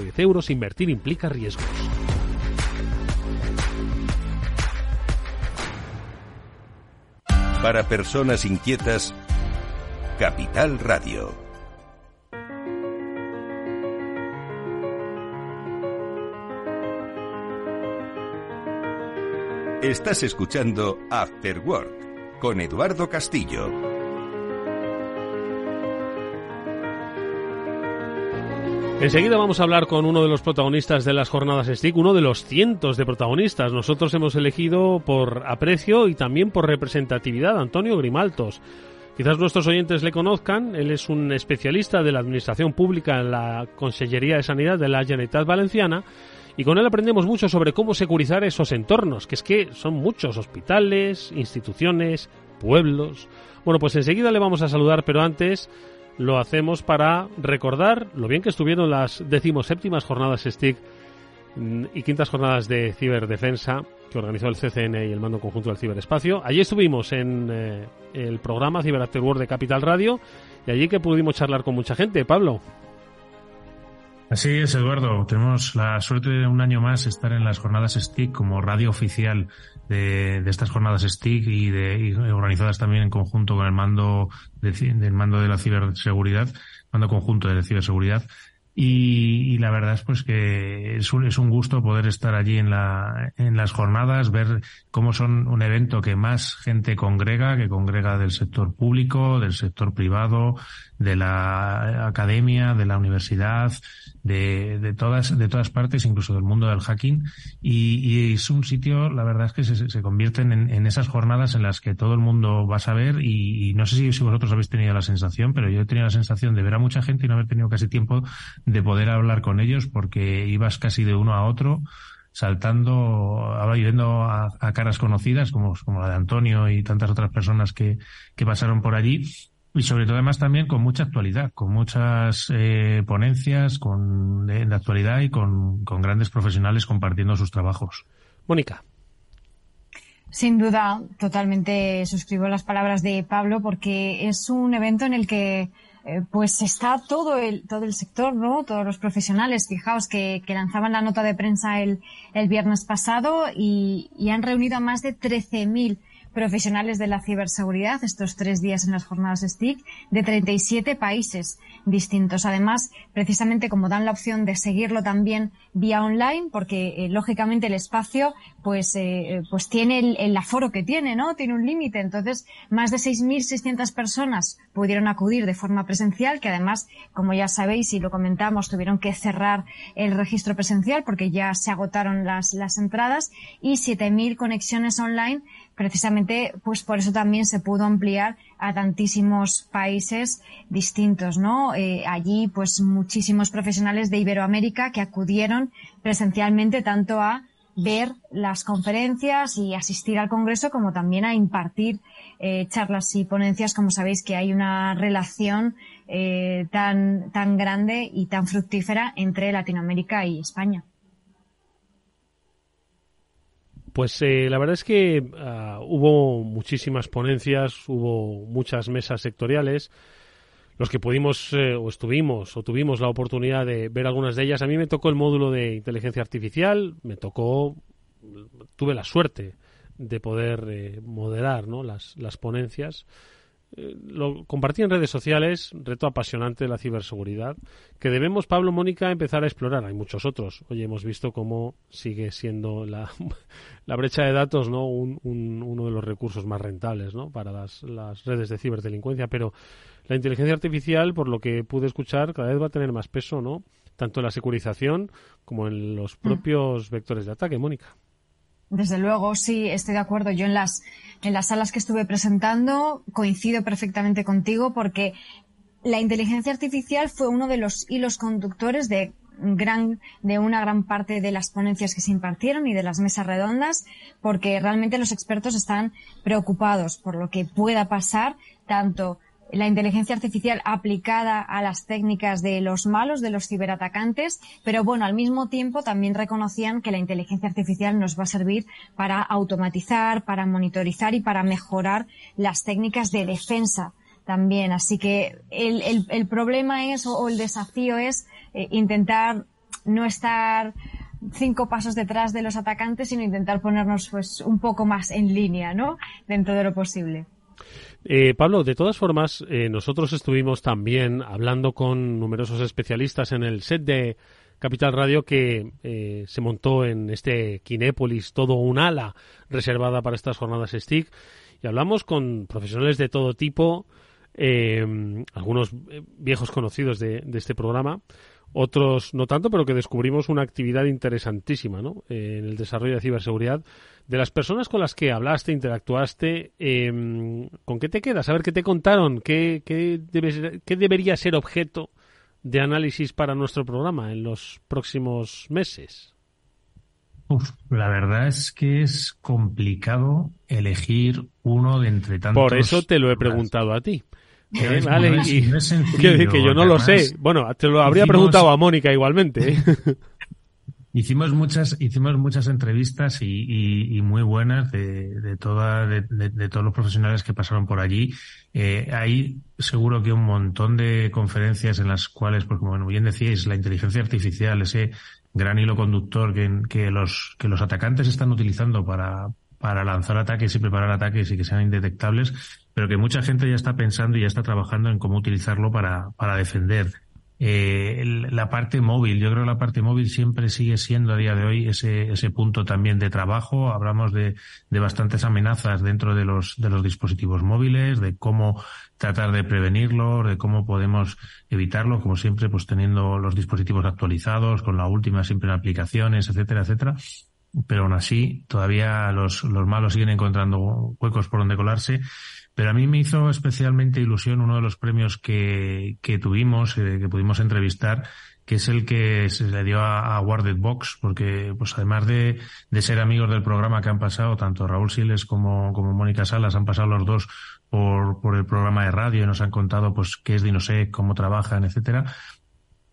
10 euros, invertir implica riesgos. Para personas inquietas, Capital Radio. Estás escuchando After Work con Eduardo Castillo. Enseguida vamos a hablar con uno de los protagonistas de las jornadas STIC, uno de los cientos de protagonistas. Nosotros hemos elegido por aprecio y también por representatividad Antonio Grimaltos. Quizás nuestros oyentes le conozcan, él es un especialista de la Administración Pública en la Consellería de Sanidad de la Generalitat Valenciana y con él aprendemos mucho sobre cómo securizar esos entornos, que es que son muchos hospitales, instituciones, pueblos. Bueno, pues enseguida le vamos a saludar, pero antes lo hacemos para recordar lo bien que estuvieron las decimoséptimas jornadas STIC mm, y quintas jornadas de ciberdefensa que organizó el CCN y el Mando Conjunto del Ciberespacio. Allí estuvimos en eh, el programa Cyber After World de Capital Radio y allí que pudimos charlar con mucha gente. Pablo. Así es, Eduardo. Tenemos la suerte de un año más estar en las jornadas STIC como radio oficial de, estas jornadas STIC y, de, organizadas también en conjunto con el mando del mando de la ciberseguridad, mando conjunto de la ciberseguridad. Y, la verdad es pues que es un, es un gusto poder estar allí en, la, en las jornadas, ver cómo son un evento que más gente congrega, que congrega del sector público, del sector privado, de la academia, de la universidad, de, de todas, de todas partes, incluso del mundo del hacking. Y, es un sitio, la verdad es que se, se convierten en, en, esas jornadas en las que todo el mundo va a saber y, y no sé si, vosotros habéis tenido la sensación, pero yo he tenido la sensación de ver a mucha gente y no haber tenido casi tiempo de poder hablar con ellos porque ibas casi de uno a otro saltando, yendo a, a, caras conocidas como, como la de Antonio y tantas otras personas que, que pasaron por allí y sobre todo además también con mucha actualidad, con muchas eh, ponencias con, de, de, actualidad y con, con grandes profesionales compartiendo sus trabajos. Mónica. Sin duda, totalmente suscribo las palabras de Pablo porque es un evento en el que eh, pues está todo el, todo el sector, ¿no? Todos los profesionales, fijaos que, que lanzaban la nota de prensa el, el viernes pasado y, y han reunido a más de 13.000 profesionales de la ciberseguridad estos tres días en las jornadas STIC de 37 países distintos. Además, precisamente como dan la opción de seguirlo también vía online, porque eh, lógicamente el espacio pues, eh, pues tiene el, aforo que tiene, ¿no? Tiene un límite. Entonces, más de 6.600 personas pudieron acudir de forma presencial, que además, como ya sabéis y lo comentamos, tuvieron que cerrar el registro presencial porque ya se agotaron las, las entradas y 7.000 conexiones online precisamente pues por eso también se pudo ampliar a tantísimos países distintos, ¿no? Eh, allí pues muchísimos profesionales de Iberoamérica que acudieron presencialmente tanto a ver las conferencias y asistir al Congreso como también a impartir eh, charlas y ponencias, como sabéis que hay una relación eh, tan, tan grande y tan fructífera entre Latinoamérica y España. Pues eh, la verdad es que uh, hubo muchísimas ponencias, hubo muchas mesas sectoriales. Los que pudimos eh, o estuvimos o tuvimos la oportunidad de ver algunas de ellas, a mí me tocó el módulo de inteligencia artificial, me tocó, tuve la suerte de poder eh, moderar ¿no? las, las ponencias eh, lo compartí en redes sociales, reto apasionante de la ciberseguridad, que debemos, Pablo Mónica, empezar a explorar. Hay muchos otros. Hoy hemos visto cómo sigue siendo la, la brecha de datos ¿no? Un, un, uno de los recursos más rentables ¿no? para las, las redes de ciberdelincuencia, pero la inteligencia artificial, por lo que pude escuchar, cada vez va a tener más peso, ¿no? tanto en la securización como en los mm. propios vectores de ataque, Mónica. Desde luego, sí, estoy de acuerdo. Yo en las, en las salas que estuve presentando coincido perfectamente contigo porque la inteligencia artificial fue uno de los hilos conductores de gran, de una gran parte de las ponencias que se impartieron y de las mesas redondas, porque realmente los expertos están preocupados por lo que pueda pasar tanto la inteligencia artificial aplicada a las técnicas de los malos, de los ciberatacantes, pero bueno, al mismo tiempo también reconocían que la inteligencia artificial nos va a servir para automatizar, para monitorizar y para mejorar las técnicas de defensa también. Así que el, el, problema es, o el desafío es eh, intentar no estar cinco pasos detrás de los atacantes, sino intentar ponernos pues un poco más en línea, ¿no? Dentro de lo posible. Eh, Pablo, de todas formas, eh, nosotros estuvimos también hablando con numerosos especialistas en el set de Capital Radio que eh, se montó en este Kinépolis, todo un ala reservada para estas jornadas STIC, y hablamos con profesionales de todo tipo, algunos viejos conocidos de, de este programa, otros no tanto, pero que descubrimos una actividad interesantísima ¿no? en el desarrollo de ciberseguridad de las personas con las que hablaste, interactuaste, eh, ¿con qué te quedas? A ver qué te contaron, qué, qué, qué debería ser objeto de análisis para nuestro programa en los próximos meses. Uf, la verdad es que es complicado elegir uno de entre tantos. Por eso te lo he preguntado a ti. vale, que, yo no lo sé. Bueno, te lo habría preguntado a Mónica igualmente. ¿eh? Hicimos muchas, hicimos muchas entrevistas y, y, muy buenas de, de, toda, de, de, todos los profesionales que pasaron por allí. Eh, hay seguro que un montón de conferencias en las cuales, porque como bien decíais, la inteligencia artificial, ese gran hilo conductor que, que los, que los atacantes están utilizando para, para lanzar ataques y preparar ataques y que sean indetectables, pero que mucha gente ya está pensando y ya está trabajando en cómo utilizarlo para, para defender eh, la parte móvil, yo creo que la parte móvil siempre sigue siendo a día de hoy ese, ese punto también de trabajo. Hablamos de, de bastantes amenazas dentro de los, de los dispositivos móviles, de cómo tratar de prevenirlo, de cómo podemos evitarlo, como siempre, pues teniendo los dispositivos actualizados, con la última siempre en aplicaciones, etcétera, etcétera. Pero aún así, todavía los, los malos siguen encontrando huecos por donde colarse pero a mí me hizo especialmente ilusión uno de los premios que, que tuvimos, eh, que pudimos entrevistar, que es el que se le dio a, a Warded Box, porque pues además de, de, ser amigos del programa que han pasado, tanto Raúl Siles como, como Mónica Salas han pasado los dos por, por el programa de radio y nos han contado pues qué es Dinosec, cómo trabajan, etcétera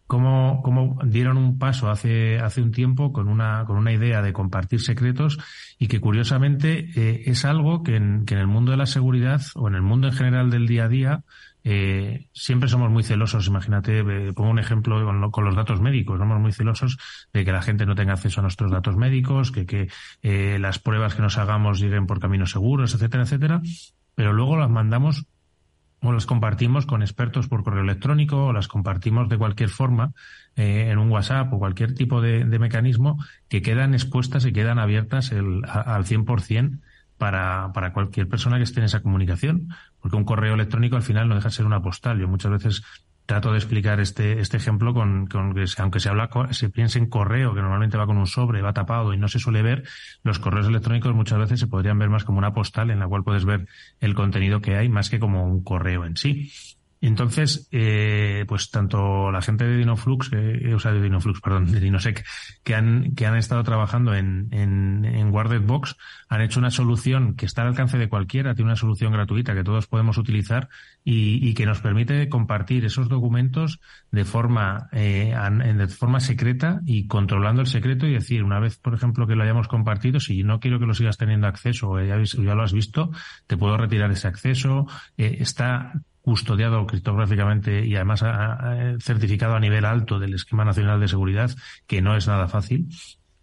cómo, cómo dieron un paso hace, hace un tiempo con una, con una idea de compartir secretos y que curiosamente eh, es algo que en, que en el mundo de la seguridad o en el mundo en general del día a día eh, siempre somos muy celosos. Imagínate, eh, pongo un ejemplo con, los datos médicos. Somos muy celosos de que la gente no tenga acceso a nuestros datos médicos, que, que eh, las pruebas que nos hagamos lleguen por caminos seguros, etcétera, etcétera. Pero luego las mandamos o las compartimos con expertos por correo electrónico o las compartimos de cualquier forma eh, en un WhatsApp o cualquier tipo de, mecanismo que quedan expuestas y quedan abiertas el, a, al 100% para, para cualquier persona que esté en esa comunicación. Porque un correo electrónico al final no deja de ser una postal. Yo muchas veces trato de explicar este, este ejemplo con, con que aunque se habla, se piense en correo, que normalmente va con un sobre, va tapado y no se suele ver, los correos electrónicos muchas veces se podrían ver más como una postal en la cual puedes ver el contenido que hay más que como un correo en sí. Entonces, eh, pues tanto la gente de Dinoflux, eh, o sea, de Dinoflux, perdón, de Dinosec, que han, que han estado trabajando en, en, en Guarded Box, han hecho una solución que está al alcance de cualquiera, tiene una solución gratuita que todos podemos utilizar y, y que nos permite compartir esos documentos de forma, eh, de forma secreta y controlando el secreto y decir, una vez, por ejemplo, que lo hayamos compartido, si no quiero que lo sigas teniendo acceso o ya, ya lo has visto, te puedo retirar ese acceso. Eh, está custodiado criptográficamente y además certificado a nivel alto del esquema nacional de seguridad, que no es nada fácil.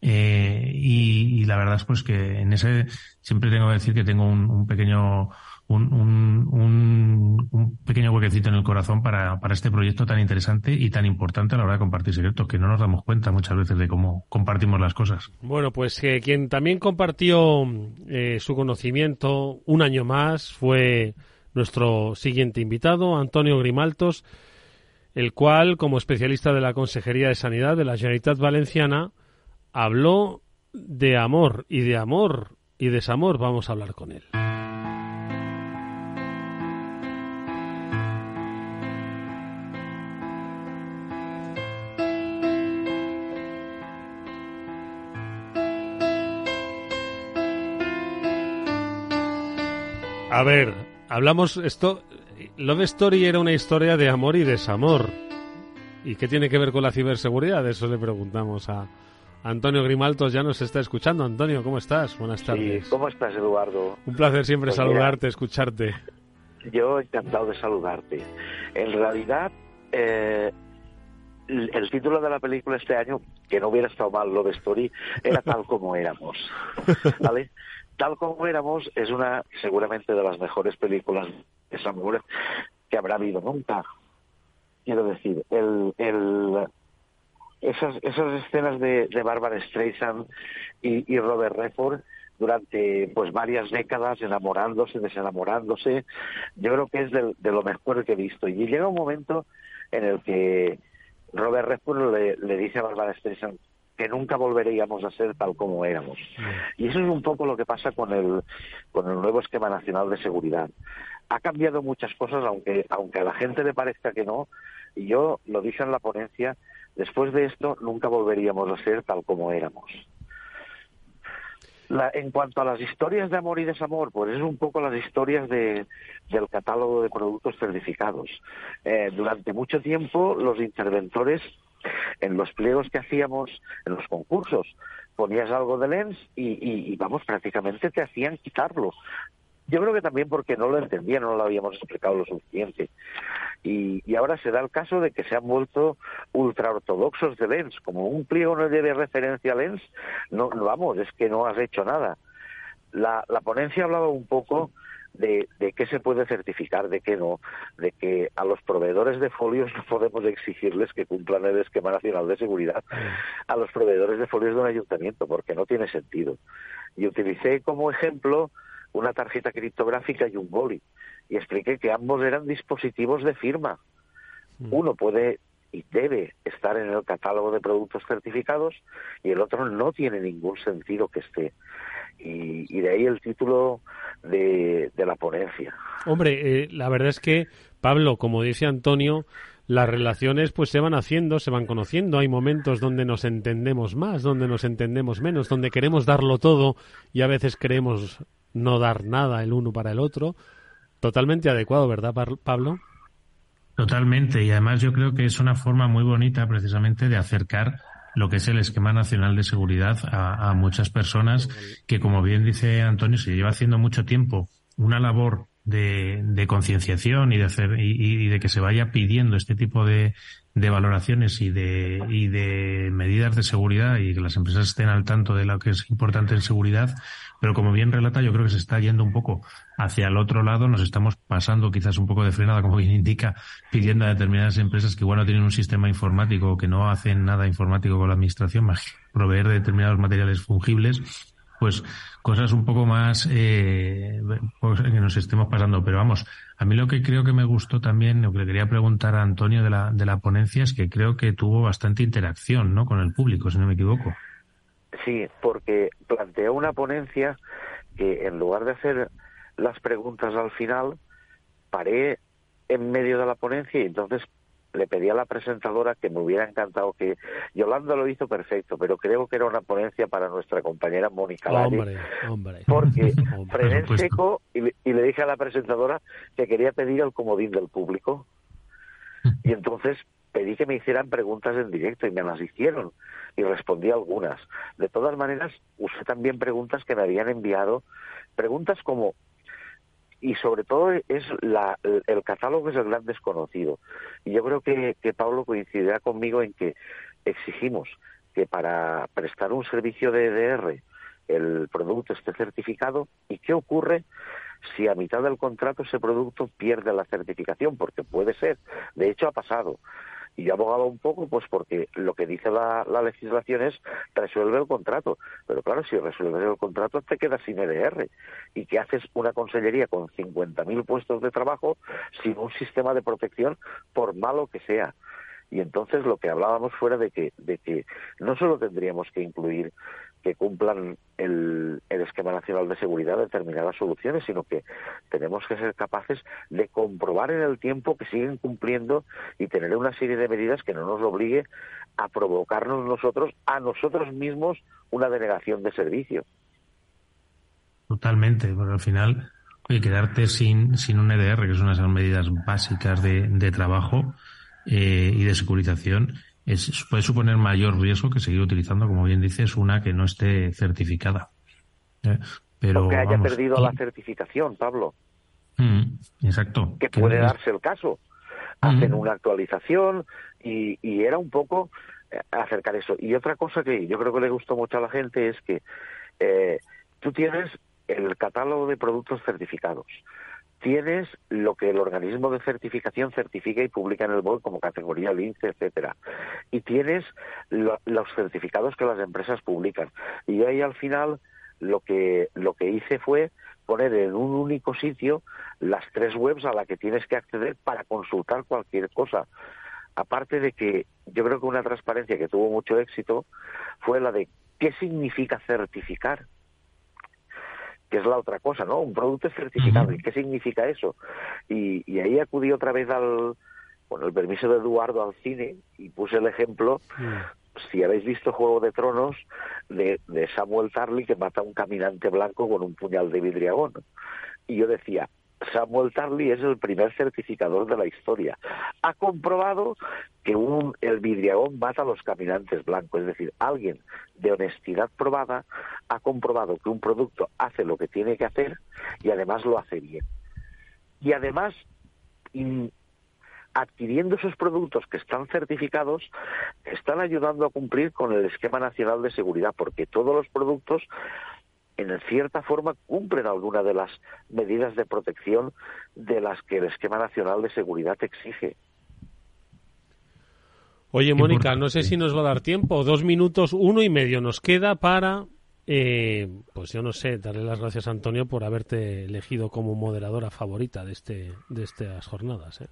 Eh, y, y, la verdad es pues que en ese siempre tengo que decir que tengo un, un pequeño un, un, un, pequeño huequecito en el corazón para, para este proyecto tan interesante y tan importante a la hora de compartir secretos, que no nos damos cuenta muchas veces de cómo compartimos las cosas. Bueno, pues eh, quien también compartió eh, su conocimiento un año más fue nuestro siguiente invitado, Antonio Grimaltos, el cual, como especialista de la Consejería de Sanidad de la Generalitat Valenciana, habló de amor y de amor y desamor. Vamos a hablar con él. A ver, hablamos esto. Love Story era una historia de amor y desamor. ¿Y qué tiene que ver con la ciberseguridad? Eso le preguntamos a Antonio Grimaltos. Ya nos está escuchando. Antonio, ¿cómo estás? Buenas tardes. ¿Cómo estás, Eduardo? Un placer siempre Pues saludarte, escucharte. Yo encantado de saludarte. En realidad, eh, el el título de la película este año, que no hubiera estado mal Love Story, era Tal como éramos. ¿Vale? Tal como éramos es una, seguramente, de las mejores películas de Samuel que habrá habido nunca. Quiero decir, el, el, esas, esas escenas de, de Barbara Streisand y, Robert Redford durante pues varias décadas enamorándose, desenamorándose, yo creo que es de, lo mejor que he visto. Y llega un momento en el que Robert Redford le, le dice a Barbara Streisand que nunca volveríamos a ser tal como éramos. Y eso es un poco lo que pasa con el, con el nuevo esquema nacional de seguridad. Ha cambiado muchas cosas, aunque, aunque a la gente le parezca que no, y yo lo dije en la ponencia, después de esto nunca volveríamos a ser tal como éramos. La- en cuanto a las historias de amor y desamor, pues es un poco las historias de, del catálogo de productos certificados. Eh, durante mucho tiempo los interventores en los pliegos que hacíamos en los concursos ponías algo de lens y, y- vamos, prácticamente te hacían quitarlo. Yo creo que también porque no lo entendían, no lo habíamos explicado lo suficiente. Y, y ahora se da el caso de que se han vuelto ultra ortodoxos de lens. Como un pliego no lleve referencia a lens, no, vamos, es que no has hecho nada. La, la ponencia hablaba un poco de, de qué se puede certificar, de qué no, de que a los proveedores de folios no podemos exigirles que cumplan el esquema nacional de seguridad a los proveedores de folios de un ayuntamiento, porque no tiene sentido. Y utilicé como ejemplo una tarjeta criptográfica y un boli, y expliqué que ambos eran dispositivos de firma. Uno puede y debe estar en el catálogo de productos certificados y el otro no tiene ningún sentido que esté. Y, de ahí el título de, la ponencia. Hombre, eh, la verdad es que, Pablo, como dice Antonio, las relaciones pues se van haciendo, se van conociendo. Hay momentos donde nos entendemos más, donde nos entendemos menos, donde queremos darlo todo y a veces queremos no dar nada el uno para el otro. Totalmente adecuado, ¿verdad, Pablo? Totalmente, y además yo creo que es una forma muy bonita precisamente de acercar lo que es el esquema nacional de seguridad a, muchas personas que, como bien dice Antonio, se lleva haciendo mucho tiempo una labor de, concienciación y de hacer y, y de que se vaya pidiendo este tipo de, de valoraciones y de, y de medidas de seguridad y que las empresas estén al tanto de lo que es importante en seguridad. Pero como bien relata, yo creo que se está yendo un poco hacia el otro lado, nos estamos pasando quizás un poco de frenada, como bien indica, pidiendo a determinadas empresas que igual no tienen un sistema informático o que no hacen nada informático con la administración, más proveer de determinados materiales fungibles, pues cosas un poco más eh, pues, que nos estemos pasando. Pero vamos, a mí lo que creo que me gustó también, lo que le quería preguntar a Antonio de la, de la ponencia es que creo que tuvo bastante interacción ¿no? con el público, si no me equivoco. Sí, porque planteó una ponencia que en lugar de hacer las preguntas al final, paré en medio de la ponencia y entonces le pedí a la presentadora que me hubiera encantado que Yolanda lo hizo perfecto, pero creo que era una ponencia para nuestra compañera Mónica Hombre, hombre. porque Hombre. frené en supuesto. seco y le, y le dije a la presentadora que quería pedir el comodín del público y entonces pedí que me hicieran preguntas en directo y me las hicieron y respondí algunas. De todas maneras, usé también preguntas que me habían enviado, preguntas como y sobre todo es la, el, catálogo es el gran desconocido. Y yo creo que, que Pablo coincidirá conmigo en que exigimos que para prestar un servicio de EDR el producto esté certificado y qué ocurre si a mitad del contrato ese producto pierde la certificación, porque puede ser, de hecho ha pasado. Y yo abogaba un poco, pues porque lo que dice la, la legislación es resuelve el contrato. Pero claro, si resuelves el contrato te quedas sin EDR. ¿Y qué haces una consellería con 50.000 puestos de trabajo sin un sistema de protección, por malo que sea? Y entonces lo que hablábamos fuera de que, de que no solo tendríamos que incluir que cumplan el, el esquema nacional de seguridad determinadas soluciones, sino que tenemos que ser capaces de comprobar en el tiempo que siguen cumpliendo y tener una serie de medidas que no nos obligue a provocarnos nosotros, a nosotros mismos, una denegación de servicio. Totalmente, porque al final y quedarte sin, sin un EDR, que son esas medidas básicas de, de trabajo eh, y de securización, es, puede suponer mayor riesgo que seguir utilizando, como bien dices, una que no esté certificada. ¿Eh? Pero, que haya perdido la certificación, Pablo. Mm, exacto. Que puede darse el caso. Hacen una actualización y, y era un poco eh, acercar eso. Y otra cosa que yo creo que le gustó mucho a la gente es que eh, tú tienes el catálogo de productos certificados. Tienes lo que el organismo de certificación certifica y publica en el BOE como categoría lince, etcétera. Y tienes los certificados que las empresas publican. Y ahí al final lo que lo que hice fue poner en un único sitio las tres webs a las que tienes que acceder para consultar cualquier cosa. Aparte de que yo creo que una transparencia que tuvo mucho éxito fue la de qué significa certificar que es la otra cosa, ¿no? Un producto es certificado. ¿Y qué significa eso? Y, ahí acudí otra vez al, bueno, el permiso de Eduardo al cine y puse el ejemplo, si habéis visto Juego de Tronos, de, de, Samuel Tarly que mata a un caminante blanco con un puñal de vidriagón. Y yo decía, Samuel Tarly es el primer certificador de la historia. Ha comprobado que un, el vidriagón mata a los caminantes blancos, es decir, alguien de honestidad probada ha comprobado que un producto hace lo que tiene que hacer y además lo hace bien. Y además, adquiriendo esos productos que están certificados, están ayudando a cumplir con el esquema nacional de seguridad, porque todos los productos en cierta forma cumplen alguna de las medidas de protección de las que el esquema nacional de seguridad exige. Oye, Mónica, no sé si nos va a dar tiempo. Dos minutos, uno y medio nos queda para, eh, pues yo no sé, darle las gracias a Antonio por haberte elegido como moderadora favorita de, este, de estas jornadas. ¿eh?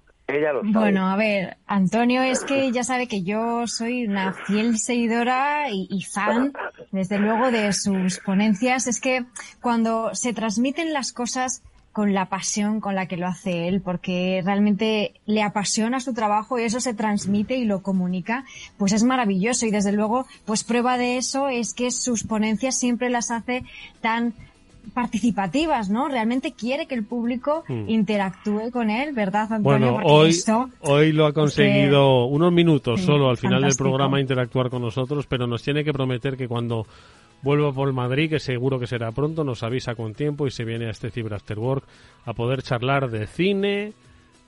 Bueno, a ver, Antonio es que ya sabe que yo soy una fiel seguidora y, y, fan, desde luego, de sus ponencias. Es que cuando se transmiten las cosas con la pasión con la que lo hace él, porque realmente le apasiona su trabajo y eso se transmite y lo comunica, pues es maravilloso. Y desde luego, pues prueba de eso es que sus ponencias siempre las hace tan participativas, ¿no? Realmente quiere que el público hmm. interactúe con él, ¿verdad, Antonio? Bueno, hoy, hoy lo ha conseguido unos minutos solo al final del programa interactuar con nosotros, pero nos tiene que prometer que cuando vuelva por Madrid, que seguro que será pronto, nos avisa con tiempo y se viene a este Cyber After Work a poder charlar de cine,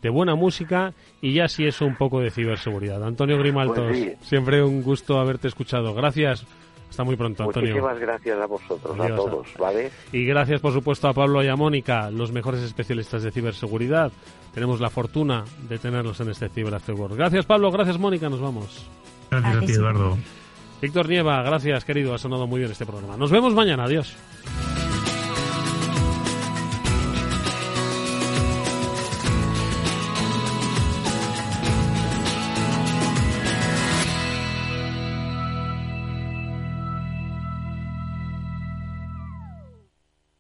de buena música y ya si eso un poco de ciberseguridad. Antonio Grimaltos, pues siempre un gusto haberte escuchado. Gracias. Hasta muy pronto, Antonio. Muchísimas gracias a vosotros, a todos, ¿vale? Y gracias, por supuesto, a Pablo y a Mónica, los mejores especialistas de ciberseguridad. Tenemos la fortuna de tenerlos en este Ciber After Work. Gracias, Pablo. Gracias, Mónica. Nos vamos. Gracias a ti, Eduardo. Víctor Nieva, gracias, querido. Ha sonado muy bien este programa. Nos vemos mañana. Adiós.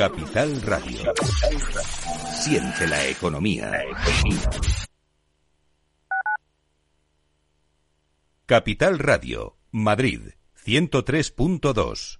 Capital Radio. Siente la economía. Capital Radio, Madrid, 103.2.